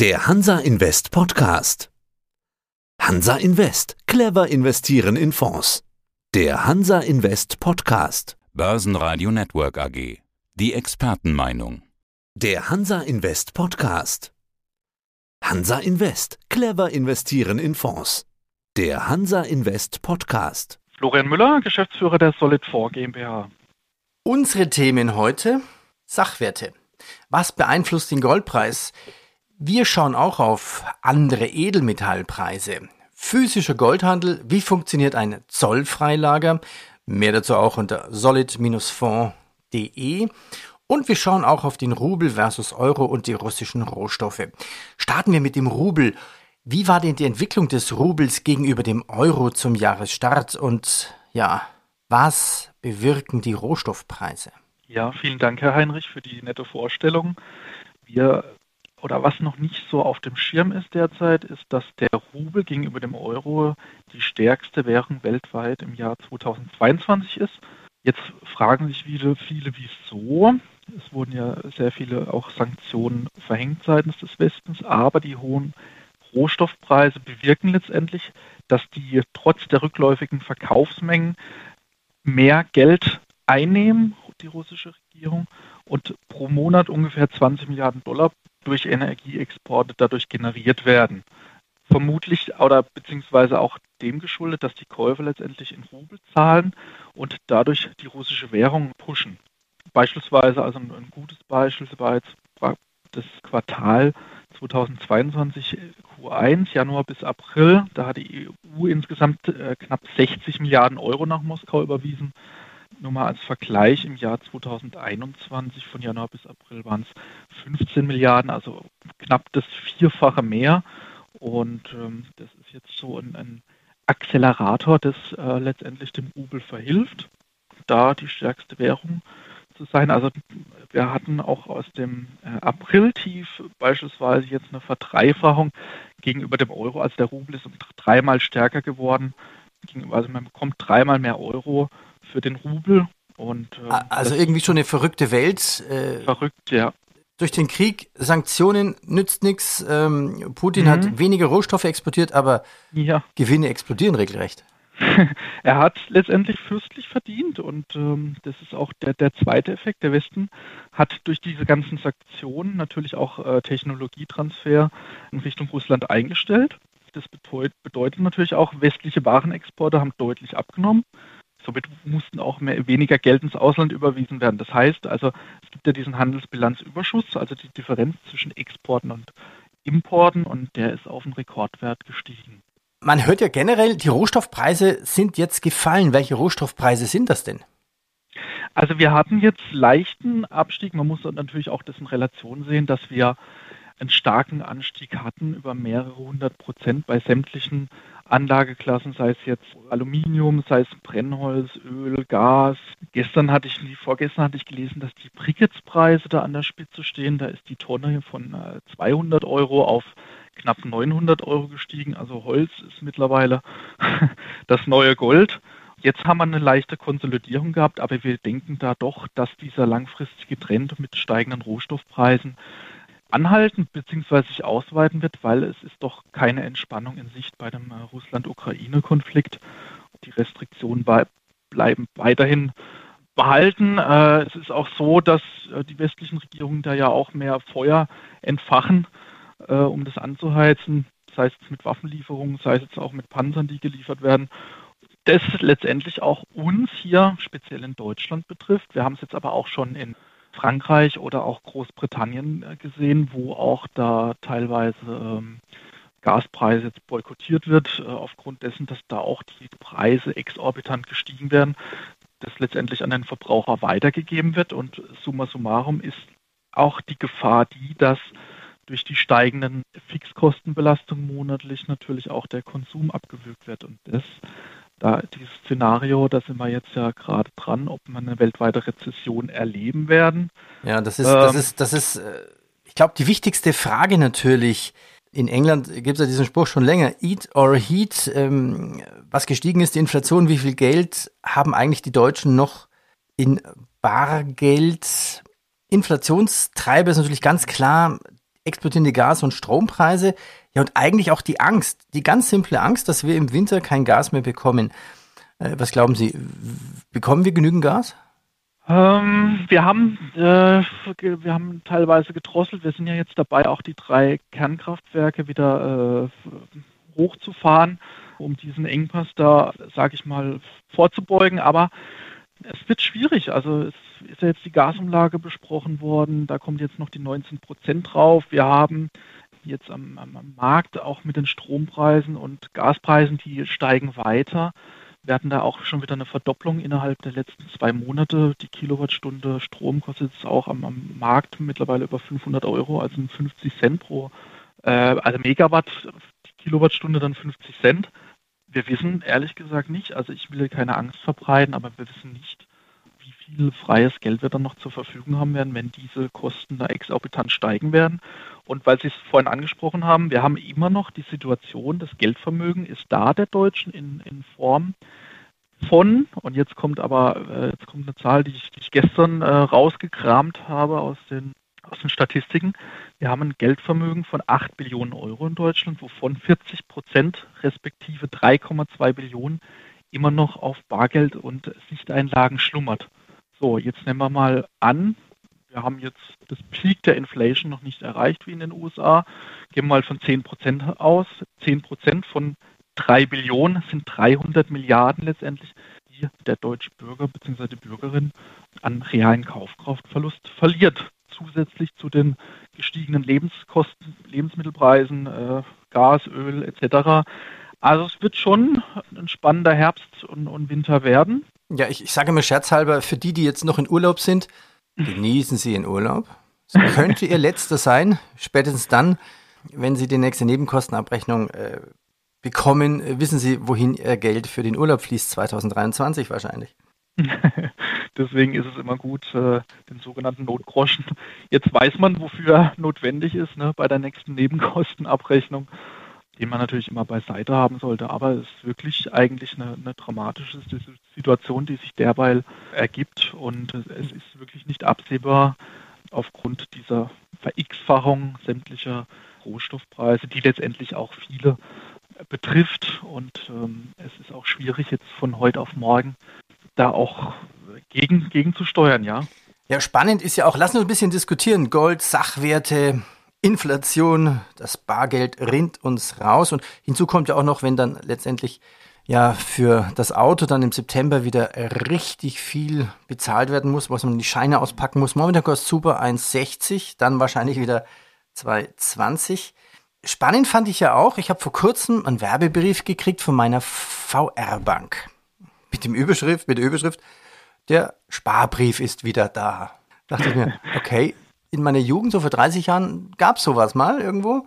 Der Hansa Invest Podcast. Hansa Invest. Clever investieren in Fonds. Der Hansa Invest Podcast. Börsenradio Network AG. Die Expertenmeinung. Der Hansa Invest Podcast. Hansa Invest. Clever investieren in Fonds. Der Hansa Invest Podcast. Florian Müller, Geschäftsführer der Solid4 GmbH. Unsere Themen heute Sachwerte. Was beeinflusst den Goldpreis? Wir schauen auch auf andere Edelmetallpreise. Physischer Goldhandel, wie funktioniert ein Zollfreilager? Mehr dazu auch unter solid-fonds.de. Und wir schauen auch auf den Rubel versus Euro und die russischen Rohstoffe. Starten wir mit dem Rubel. Wie war denn die Entwicklung des Rubels gegenüber dem Euro zum Jahresstart? Und ja, was bewirken die Rohstoffpreise? Ja, vielen Dank, Herr Heinrich, für die nette Vorstellung. Wir oder was noch nicht so auf dem Schirm ist derzeit, ist, dass der Rubel gegenüber dem Euro die stärkste Währung weltweit im Jahr 2022 ist. Jetzt fragen sich wieder viele, wieso. Es wurden ja sehr viele auch Sanktionen verhängt seitens des Westens, aber die hohen Rohstoffpreise bewirken letztendlich, dass die trotz der rückläufigen Verkaufsmengen mehr Geld einnehmen, die russische Regierung, und pro Monat ungefähr 20 Milliarden Dollar durch Energieexporte dadurch generiert werden. Vermutlich oder beziehungsweise auch dem geschuldet, dass die Käufer letztendlich in Rubel zahlen und dadurch die russische Währung pushen. Beispielsweise, also ein, gutes Beispiel war jetzt das Quartal 2022 Q1, Januar bis April. Da hat die EU insgesamt äh, knapp 60 Milliarden Euro nach Moskau überwiesen. Nur mal als Vergleich, im Jahr 2021 von Januar bis April waren es 15 Milliarden, also knapp das Vierfache mehr. Und ähm, das ist jetzt so ein, ein Accelerator, das äh, letztendlich dem Rubel verhilft, da die stärkste Währung zu sein. Also wir hatten auch aus dem äh, April-Tief beispielsweise jetzt eine Verdreifachung gegenüber dem Euro. Also der Rubel ist dreimal stärker geworden. Also man bekommt dreimal mehr Euro für den Rubel. Und, äh, also irgendwie schon eine verrückte Welt. Äh, verrückt, ja. Durch den Krieg, Sanktionen nützt nichts. Ähm, Putin mhm. hat weniger Rohstoffe exportiert, aber ja. Gewinne explodieren regelrecht. er hat letztendlich fürstlich verdient und ähm, das ist auch der, der zweite Effekt. Der Westen hat durch diese ganzen Sanktionen natürlich auch äh, Technologietransfer in Richtung Russland eingestellt. Das bedeutet natürlich auch, westliche Warenexporte haben deutlich abgenommen. Somit mussten auch mehr, weniger Geld ins Ausland überwiesen werden. Das heißt also, es gibt ja diesen Handelsbilanzüberschuss, also die Differenz zwischen Exporten und Importen und der ist auf einen Rekordwert gestiegen. Man hört ja generell, die Rohstoffpreise sind jetzt gefallen. Welche Rohstoffpreise sind das denn? Also wir hatten jetzt leichten Abstieg. Man muss natürlich auch das in Relation sehen, dass wir einen starken Anstieg hatten über mehrere hundert Prozent bei sämtlichen Anlageklassen, sei es jetzt Aluminium, sei es Brennholz, Öl, Gas. Gestern hatte ich, vorgestern hatte ich gelesen, dass die Bricketspreise da an der Spitze stehen. Da ist die Tonne von 200 äh, Euro auf knapp 900 Euro gestiegen. Also Holz ist mittlerweile das neue Gold. Jetzt haben wir eine leichte Konsolidierung gehabt, aber wir denken da doch, dass dieser langfristige Trend mit steigenden Rohstoffpreisen anhalten bzw. sich ausweiten wird, weil es ist doch keine Entspannung in Sicht bei dem äh, Russland-Ukraine-Konflikt. Die Restriktionen bleiben weiterhin behalten. Äh, es ist auch so, dass äh, die westlichen Regierungen da ja auch mehr Feuer entfachen, um das anzuheizen, sei es mit Waffenlieferungen, sei es auch mit Panzern, die geliefert werden. Das letztendlich auch uns hier speziell in Deutschland betrifft. Wir haben es jetzt aber auch schon in Frankreich oder auch Großbritannien äh, gesehen, wo auch da teilweise ähm, Gaspreise jetzt boykottiert wird, äh, aufgrund dessen, dass da auch die Preise exorbitant gestiegen werden, das letztendlich an den Verbraucher weitergegeben wird. Und summa summarum ist auch die Gefahr die, dass durch die steigenden Fixkostenbelastungen monatlich natürlich auch der Konsum abgewürgt wird. Und das da dieses Szenario, da sind wir jetzt ja gerade dran, ob wir eine weltweite Rezession erleben werden. Ja, das ist, ähm, das ist, das ist, äh, ich glaube, die wichtigste Frage natürlich. In England gibt es ja diesen Spruch schon länger, eat or heat. Ähm, was gestiegen ist, die Inflation, wie viel Geld haben eigentlich die Deutschen noch in Bargeld? Inflationstreiber ist natürlich ganz klar explodierende Gas- und Strompreise. Ja, und eigentlich auch die Angst, die ganz simple Angst, dass wir im Winter kein Gas mehr bekommen. Äh, was glauben Sie, bekommen wir genügend Gas? Ähm, wir haben äh, wir haben teilweise gedrosselt. Wir sind ja jetzt dabei, auch die drei Kernkraftwerke wieder äh, hochzufahren, um diesen Engpass da, sage ich mal, vorzubeugen. Aber es wird schwierig. Also es ist ja jetzt die Gasumlage besprochen worden. Da kommt jetzt noch die 19 Prozent drauf. Wir haben jetzt am, am, am Markt auch mit den Strompreisen und Gaspreisen, die steigen weiter. Wir hatten da auch schon wieder eine Verdopplung innerhalb der letzten zwei Monate. Die Kilowattstunde Strom kostet es auch am, am, Markt mittlerweile über 500 Euro, also 50 Cent pro, äh, also Megawatt, die Kilowattstunde dann 50 Cent. Wir wissen ehrlich gesagt nicht, also ich will keine Angst verbreiten, aber wir wissen nicht, viel freies Geld wir dann noch zur Verfügung haben werden, wenn diese Kosten da exorbitant steigen werden. Und weil Sie es vorhin angesprochen haben, wir haben immer noch die Situation, das Geldvermögen ist da der Deutschen in, in Form von, und jetzt kommt aber, äh, jetzt kommt eine Zahl, die ich, die ich gestern äh, rausgekramt habe aus den, aus den Statistiken. Wir haben ein Geldvermögen von 8 Billionen Euro in Deutschland, wovon 40 Prozent respektive 3,2 Billionen immer noch auf Bargeld und Sichteinlagen schlummert. So, jetzt nehmen wir mal an, wir haben jetzt das Peak der Inflation noch nicht erreicht wie in den USA. Gehen wir mal von 10 Prozent aus. 10 Prozent von 3 Billionen sind 300 Milliarden letztendlich, die der deutsche Bürger bzw. die Bürgerin an realen Kaufkraftverlust verliert. Zusätzlich zu den gestiegenen Lebenskosten, Lebensmittelpreisen, äh, Gas, Öl etc. Also es wird schon ein spannender Herbst und Winter werden. Ja, ich, ich sage immer scherzhalber, für die, die jetzt noch in Urlaub sind, Genießen Sie Ihren Urlaub. Es könnte Ihr letzter sein, spätestens dann, wenn Sie die nächste Nebenkostenabrechnung äh, bekommen, wissen Sie, wohin Ihr Geld für den Urlaub fließt, 2023 wahrscheinlich. Deswegen ist es immer gut, äh, den sogenannten Notgroschen. Jetzt weiß man, wofür er notwendig ist ne, bei der nächsten Nebenkostenabrechnung den man natürlich immer beiseite haben sollte. Aber es ist wirklich eigentlich eine, eine dramatische Situation, die sich derweil ergibt. Und es ist wirklich nicht absehbar aufgrund dieser Ver-X-Fachung sämtlicher Rohstoffpreise, die letztendlich auch viele betrifft. Und ähm, es ist auch schwierig, jetzt von heute auf morgen da auch gegen, gegen zu steuern, ja. Ja, spannend ist ja auch, lassen wir ein bisschen diskutieren. Gold, Sachwerte, Inflation, das Bargeld rinnt uns raus. Und hinzu kommt ja auch noch, wenn dann letztendlich ja für das Auto dann im September wieder richtig viel bezahlt werden muss, was man die Scheine auspacken muss. Momentan kostet super 1,60, dann wahrscheinlich wieder 2,20. Spannend fand ich ja auch, ich habe vor kurzem einen Werbebrief gekriegt von meiner VR-Bank. Mit dem Überschrift, mit der Überschrift, der Sparbrief ist wieder da. Dachte ich mir, okay, in meiner Jugend, so vor 30 Jahren, gab es sowas mal irgendwo.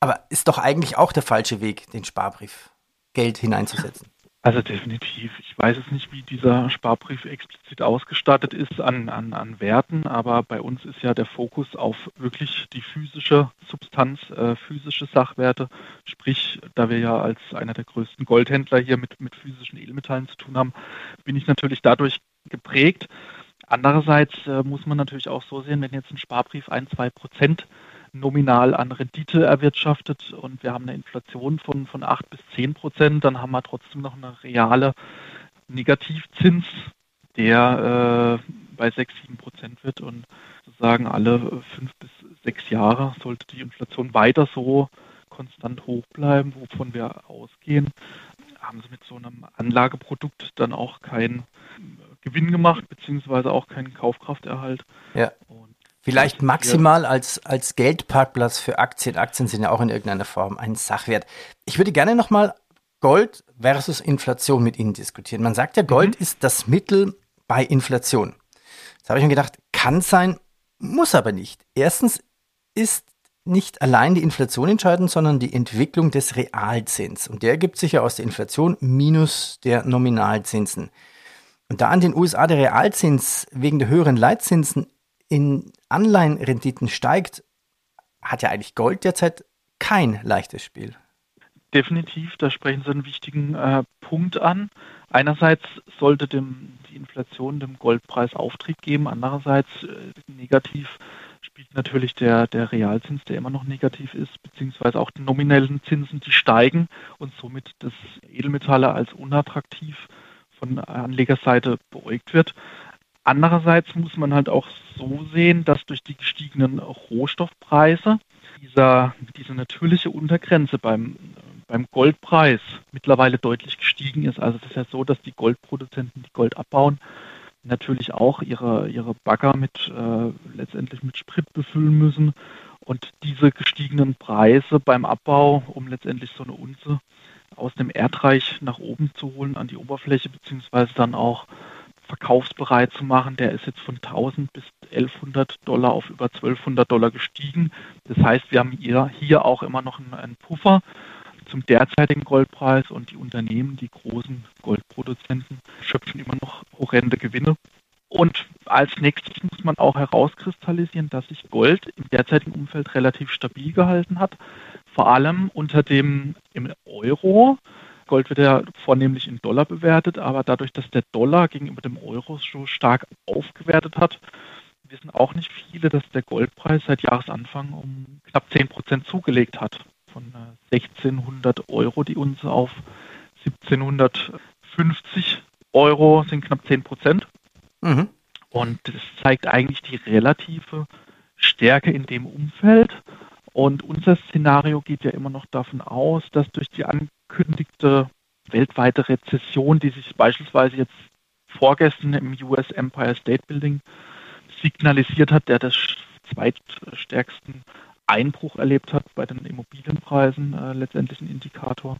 Aber ist doch eigentlich auch der falsche Weg, den Sparbrief Geld hineinzusetzen. Also definitiv. Ich weiß es nicht, wie dieser Sparbrief explizit ausgestattet ist an, an, an Werten, aber bei uns ist ja der Fokus auf wirklich die physische Substanz, äh, physische Sachwerte. Sprich, da wir ja als einer der größten Goldhändler hier mit, mit physischen Edelmetallen zu tun haben, bin ich natürlich dadurch geprägt. Andererseits äh, muss man natürlich auch so sehen, wenn jetzt ein Sparbrief ein, zwei Prozent nominal an Rendite erwirtschaftet und wir haben eine Inflation von, von 8 bis 10 Prozent, dann haben wir trotzdem noch eine reale Negativzins, der äh, bei 6, 7 Prozent wird und sozusagen alle fünf bis sechs Jahre sollte die Inflation weiter so konstant hoch bleiben, wovon wir ausgehen, haben sie mit so einem Anlageprodukt dann auch keinen Gewinn gemacht, beziehungsweise auch keinen Kaufkrafterhalt. Ja. Und Vielleicht maximal als, als Geldparkplatz für Aktien. Aktien sind ja auch in irgendeiner Form ein Sachwert. Ich würde gerne nochmal Gold versus Inflation mit Ihnen diskutieren. Man sagt ja, Gold mhm. ist das Mittel bei Inflation. Jetzt habe ich mir gedacht, kann sein, muss aber nicht. Erstens ist nicht allein die Inflation entscheidend, sondern die Entwicklung des Realzins. Und der ergibt sich ja aus der Inflation minus der Nominalzinsen. Und da an den USA der Realzins wegen der höheren Leitzinsen in Anleihenrenditen steigt, hat ja eigentlich Gold derzeit kein leichtes Spiel. Definitiv, da sprechen Sie einen wichtigen äh, Punkt an. Einerseits sollte dem, die Inflation dem Goldpreis Auftrieb geben, andererseits äh, negativ spielt natürlich der, der Realzins, der immer noch negativ ist, beziehungsweise auch die nominellen Zinsen, die steigen und somit das Edelmetalle als unattraktiv von Anlegerseite beäugt wird. Andererseits muss man halt auch so sehen, dass durch die gestiegenen Rohstoffpreise dieser, diese natürliche Untergrenze beim, beim Goldpreis mittlerweile deutlich gestiegen ist. Also es ist ja so, dass die Goldproduzenten, die Gold abbauen, natürlich auch ihre, ihre Bagger mit äh, letztendlich mit Sprit befüllen müssen. Und diese gestiegenen Preise beim Abbau, um letztendlich so eine Unze aus dem Erdreich nach oben zu holen an die Oberfläche, beziehungsweise dann auch verkaufsbereit zu machen, der ist jetzt von 1000 bis 1100 Dollar auf über 1200 Dollar gestiegen. Das heißt, wir haben hier, hier auch immer noch einen, Puffer zum derzeitigen Goldpreis und die Unternehmen, die großen Goldproduzenten, schöpfen immer noch horrende Gewinne. Und als nächstes muss man auch herauskristallisieren, dass sich Gold im derzeitigen Umfeld relativ stabil gehalten hat, vor allem unter dem im Euro. Gold wird ja vornehmlich in Dollar bewertet, aber dadurch, dass der Dollar gegenüber dem Euro so stark aufgewertet hat, wissen auch nicht viele, dass der Goldpreis seit Jahresanfang um knapp 10 Prozent zugelegt hat von 1600 äh, Euro die Unze auf 1750 Euro sind knapp 10 Prozent. Mhm. Und das zeigt eigentlich die relative Stärke in dem Umfeld. Und unser Szenario geht ja immer noch davon aus, dass durch die angekündigte weltweite Rezession, die sich beispielsweise jetzt vorgestern im US Empire State Building signalisiert hat, der das zweitstärksten Einbruch erlebt hat bei den Immobilienpreisen, äh, letztendlich ein Indikator,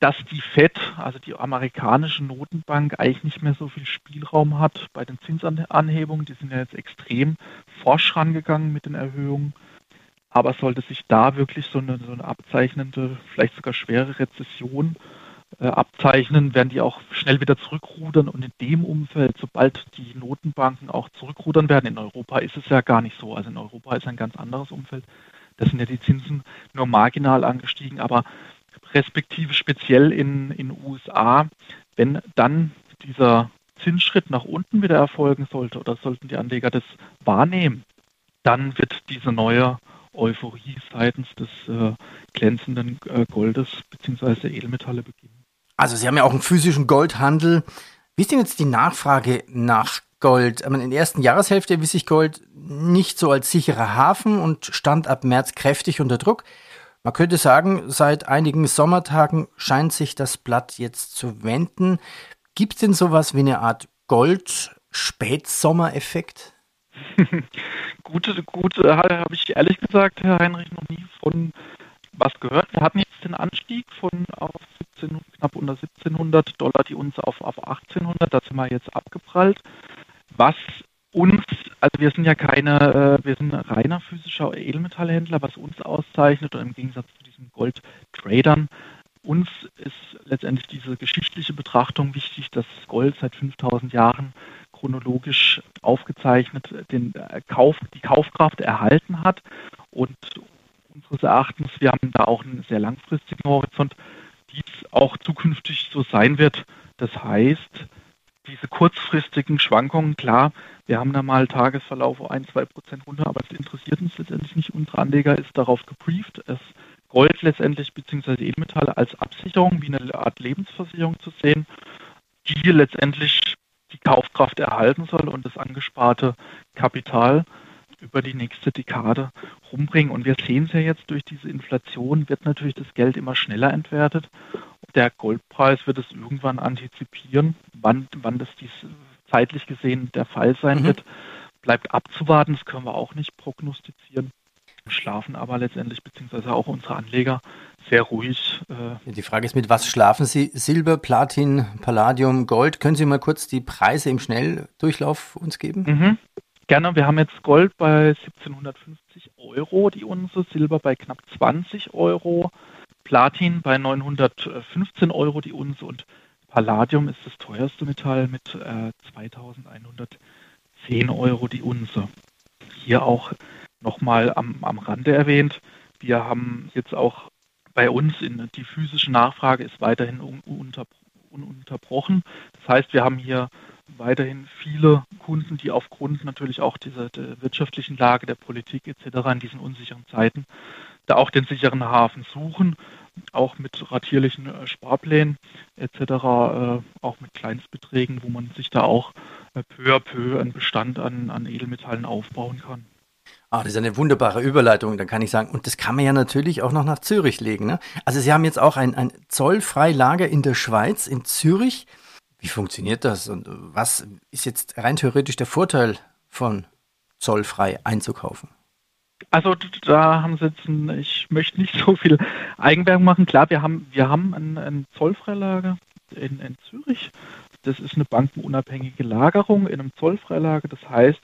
dass die Fed, also die amerikanische Notenbank, eigentlich nicht mehr so viel Spielraum hat bei den Zinsanhebungen. Die sind ja jetzt extrem forsch rangegangen mit den Erhöhungen. Aber sollte sich da wirklich so eine, so eine abzeichnende, vielleicht sogar schwere Rezession äh, abzeichnen, werden die auch schnell wieder zurückrudern. Und in dem Umfeld, sobald die Notenbanken auch zurückrudern werden, in Europa ist es ja gar nicht so. Also in Europa ist ein ganz anderes Umfeld. Da sind ja die Zinsen nur marginal angestiegen, aber respektive speziell in den USA, wenn dann dieser Zinsschritt nach unten wieder erfolgen sollte oder sollten die Anleger das wahrnehmen, dann wird diese neue Euphorie seitens des äh, glänzenden äh, Goldes bzw. Edelmetalle beginnen. Also Sie haben ja auch einen physischen Goldhandel. Wie ist denn jetzt die Nachfrage nach Gold. in der ersten Jahreshälfte erwies sich Gold nicht so als sicherer Hafen und stand ab März kräftig unter Druck. Man könnte sagen, seit einigen Sommertagen scheint sich das Blatt jetzt zu wenden. Gibt es denn sowas wie eine Art Gold-Spätsommereffekt? gute, gute, habe ich ehrlich gesagt, Herr Heinrich, noch nie von was gehört. Wir hatten jetzt den Anstieg von auf 17, knapp unter 1700 Dollar die uns auf, auf 1800, da sind wir jetzt abgeprallt was uns, also wir sind ja keine, äh, wir sind reiner physischer Edelmetallhändler, was uns auszeichnet und im Gegensatz zu diesen Gold-Tradern, uns ist letztendlich diese geschichtliche Betrachtung wichtig, dass Gold seit 5000 Jahren chronologisch aufgezeichnet den äh, Kauf, die Kaufkraft erhalten hat und unseres Erachtens, wir haben da auch einen sehr langfristigen Horizont, dies auch zukünftig so sein wird. Das heißt, diese kurzfristigen Schwankungen, klar, wir haben da mal Tagesverlauf ein, zwei Prozent runter, aber das interessiert uns letztendlich nicht. Unsere Anleger ist darauf gebrieft, es Gold letztendlich beziehungsweise Edelmetalle als Absicherung wie eine Art Lebensversicherung zu sehen, die letztendlich die Kaufkraft erhalten soll und das angesparte Kapital über die nächste Dekade rumbringen. Und wir sehen es ja jetzt durch diese Inflation, wird natürlich das Geld immer schneller entwertet. Der Goldpreis wird es irgendwann antizipieren, wann, wann das dies zeitlich gesehen der Fall sein mhm. wird. Bleibt abzuwarten, das können wir auch nicht prognostizieren. Schlafen aber letztendlich, beziehungsweise auch unsere Anleger, sehr ruhig. Äh die Frage ist, mit was schlafen Sie? Silber, Platin, Palladium, Gold. Können Sie mal kurz die Preise im Schnelldurchlauf uns geben? Mhm. Gerne, wir haben jetzt Gold bei 1750 Euro die Unze, Silber bei knapp 20 Euro, Platin bei 915 Euro die Unze und Palladium ist das teuerste Metall mit äh, 2110 Euro die Unze. Hier auch nochmal am, am Rande erwähnt, wir haben jetzt auch bei uns in, die physische Nachfrage ist weiterhin un, unter, ununterbrochen. Das heißt, wir haben hier weiterhin viele Kunden, die aufgrund natürlich auch dieser wirtschaftlichen Lage der Politik etc. in diesen unsicheren Zeiten da auch den sicheren Hafen suchen, auch mit ratierlichen äh, Sparplänen etc., äh, auch mit Kleinstbeträgen, wo man sich da auch äh, peu à peu einen Bestand an, an Edelmetallen aufbauen kann. Ah, das ist eine wunderbare Überleitung, dann kann ich sagen. Und das kann man ja natürlich auch noch nach Zürich legen. Ne? Also Sie haben jetzt auch ein, ein Zollfreilager in der Schweiz, in Zürich. Wie funktioniert das und was ist jetzt rein theoretisch der Vorteil von zollfrei einzukaufen? Also da haben sie jetzt, ein, ich möchte nicht so viel Eigenwerbung machen. Klar, wir haben, wir haben ein, ein Zollfreilager in, in Zürich. Das ist eine bankenunabhängige Lagerung in einem Zollfreilager. Das heißt,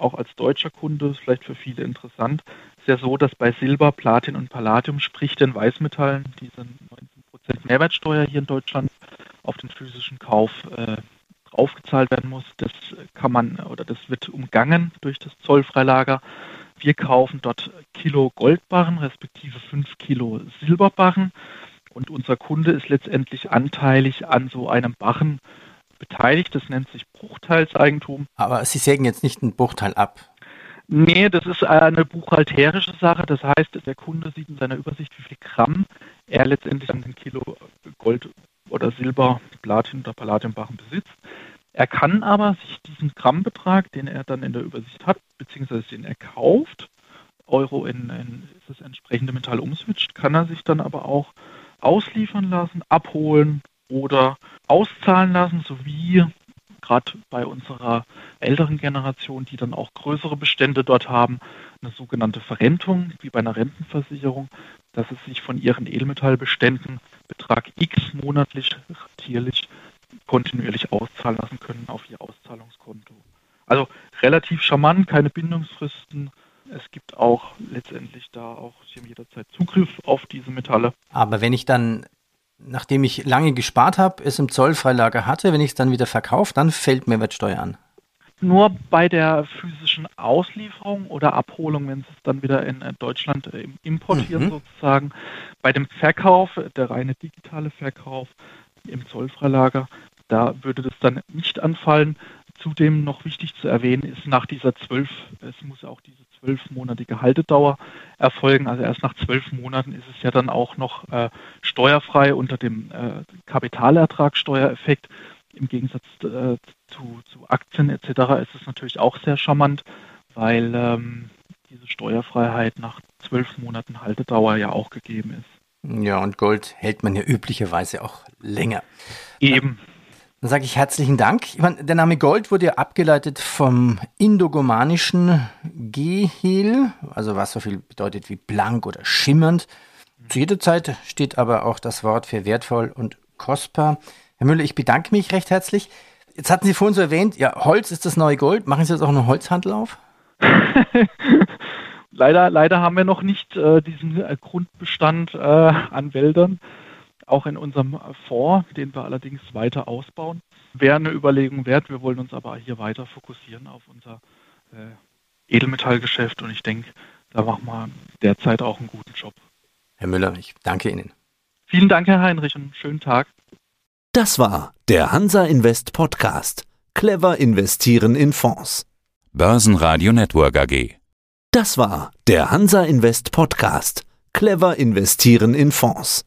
auch als deutscher Kunde, vielleicht für viele interessant, ist ja so, dass bei Silber, Platin und Palladium, sprich den Weißmetallen, diese 19% Mehrwertsteuer hier in Deutschland auf den physischen Kauf äh, draufgezahlt werden muss. Das kann man oder das wird umgangen durch das Zollfreilager. Wir kaufen dort Kilo Goldbarren respektive 5 Kilo Silberbarren und unser Kunde ist letztendlich anteilig an so einem Barren beteiligt. Das nennt sich Bruchteilseigentum. Aber Sie sägen jetzt nicht einen Bruchteil ab. Nee, das ist eine buchhalterische Sache. Das heißt, der Kunde sieht in seiner Übersicht, wie viel Gramm er letztendlich an den Kilo Gold oder Silber, Platin oder Palladiumbarren besitzt. Er kann aber sich diesen Grammbetrag, den er dann in der Übersicht hat, beziehungsweise den er kauft, Euro in, in das entsprechende Metall umswitcht, kann er sich dann aber auch ausliefern lassen, abholen oder auszahlen lassen, sowie gerade bei unserer älteren Generation, die dann auch größere Bestände dort haben, eine sogenannte Verrentung, wie bei einer Rentenversicherung, dass es sich von ihren Edelmetallbeständen Betrag X monatlich ratierlich kontinuierlich auszahlen lassen können auf ihr Auszahlungskonto. Also relativ charmant, keine Bindungsfristen. Es gibt auch letztendlich da auch, Sie jederzeit Zugriff auf diese Metalle. Aber wenn ich dann, nachdem ich lange gespart habe, es im Zollfreilager hatte, wenn ich es dann wieder verkaufe, dann fällt Mehrwertsteuer an. Nur bei der physischen Auslieferung oder Abholung, wenn Sie es dann wieder in äh, Deutschland äh, importieren mhm. sozusagen. Bei dem Verkauf, der reine digitale Verkauf im Zollfreilager, da würde das dann nicht anfallen. Zudem noch wichtig zu erwähnen ist nach dieser zwölf, es muss auch diese zwölfmonatige Haltedauer erfolgen. Also erst nach zwölf Monaten ist es ja dann auch noch äh, steuerfrei unter dem äh, Kapitalertragssteuereffekt. Im Gegensatz äh, zu, zu, Aktien etc. ist es natürlich auch sehr charmant, weil ähm, diese Steuerfreiheit nach zwölf Monaten Haltedauer ja auch gegeben ist. Ja, und Gold hält man ja üblicherweise auch länger. Eben. Dann sage ich herzlichen Dank. Ich meine, der Name Gold wurde ja abgeleitet vom indogomanischen Gehel, also was so viel bedeutet wie blank oder schimmernd. Zu jeder Zeit steht aber auch das Wort für wertvoll und kostbar. Herr Müller, ich bedanke mich recht herzlich. Jetzt hatten Sie vorhin so erwähnt, ja, Holz ist das neue Gold. Machen Sie jetzt auch einen Holzhandel auf? leider, leider haben wir noch nicht äh, diesen äh, Grundbestand äh, an Wäldern auch in unserem Fonds, den wir allerdings weiter ausbauen. Wäre eine Überlegung wert. Wir wollen uns aber hier weiter fokussieren auf unser äh, Edelmetallgeschäft und ich denke, da machen wir derzeit auch einen guten Job. Herr Müller, ich danke Ihnen. Vielen Dank, Herr Heinrich, und schönen Tag. Das war der Hansa Invest Podcast. Clever investieren in Fonds. Börsenradio Network AG. Das war der Hansa Invest Podcast. Clever investieren in Fonds.